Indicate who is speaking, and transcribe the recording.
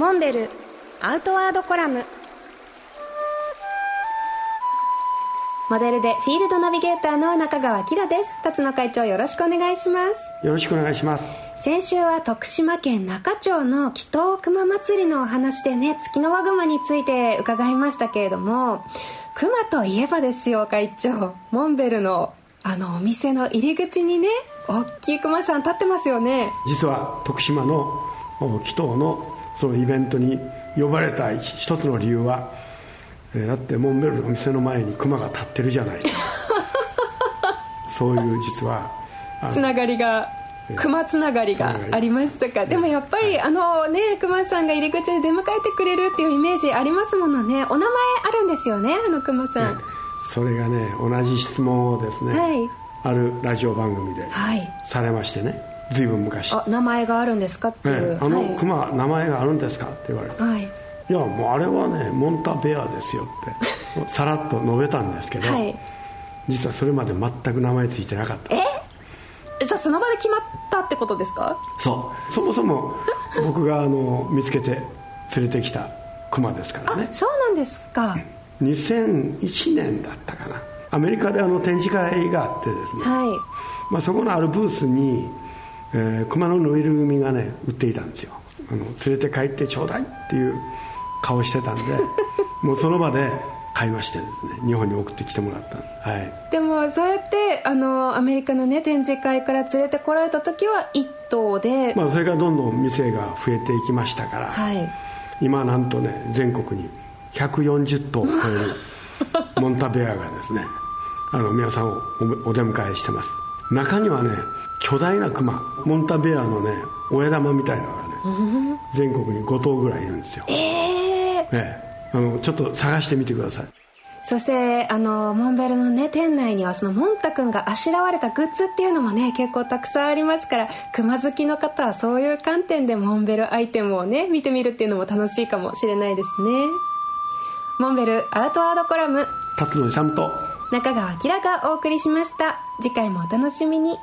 Speaker 1: モンベルアウトワードコラム。モデルでフィールドナビゲーターの中川きらです。辰野会長よろしくお願いします。
Speaker 2: よろしくお願いします。
Speaker 1: 先週は徳島県中町の祈祷熊祭りのお話でね月の輪熊について伺いましたけれども熊といえばですよ会長。モンベルのあのお店の入り口にね大きい熊さん立ってますよね。
Speaker 2: 実は徳島の祈祷のそのイベントに呼ばれた一つの理由はえだってモンベルのお店の前にクマが立ってるじゃない。そういう実は
Speaker 1: つながりが熊つながりがありましたか？でもやっぱり、はい、あのね熊さんが入り口で出迎えてくれるっていうイメージありますものね。お名前あるんですよね？あの熊さん、ね、
Speaker 2: それがね同じ質問をですね、はい、あるラジオ番組でされましてね、随分昔。
Speaker 1: あ名前があるんですかっていう、
Speaker 2: ね、あの熊、はい、名前があるんですかって言われて、はい。いやもうあれはねモンタベアですよって さらっと述べたんですけど、はい、実はそれまで全く名前ついてなかった。
Speaker 1: え？じゃあその場で決まったってことですか？
Speaker 2: そう。そもそも僕があの見つけて連れてきたクマですからね。
Speaker 1: そうなんですか。
Speaker 2: 2001年だったかな。アメリカであの展示会があってですね、はい。まあ、そこのあるブースに、えー、熊のぬいぐるみがね売っていたんですよ。あの連れて帰ってちょうだいっていう顔してたんで もうその場で買いましてですね日本に送ってきてもらったんです、はい、
Speaker 1: でもそうやってあのアメリカのね展示会から連れてこられた時は1頭で、
Speaker 2: まあ、それからどんどん店が増えていきましたから、はい、今なんとね全国に140頭を超える モンタベアがですねあの皆さんをお出迎えしてます。中にはね巨大なクマモンタベアのね親玉みたいなのがね 全国に5頭ぐらいいるんですよ。ええー、ねあのちょっと探してみてください。
Speaker 1: そしてあのモンベルのね店内にはそのモンタ君があしらわれたグッズっていうのもね結構たくさんありますから熊好きの方はそういう観点でモンベルアイテムをね見てみるっていうのも楽しいかもしれないですね。モンベルアートワードコラム。
Speaker 2: 辰野勇と。
Speaker 1: 中川明がお送りしました。次回もお楽しみに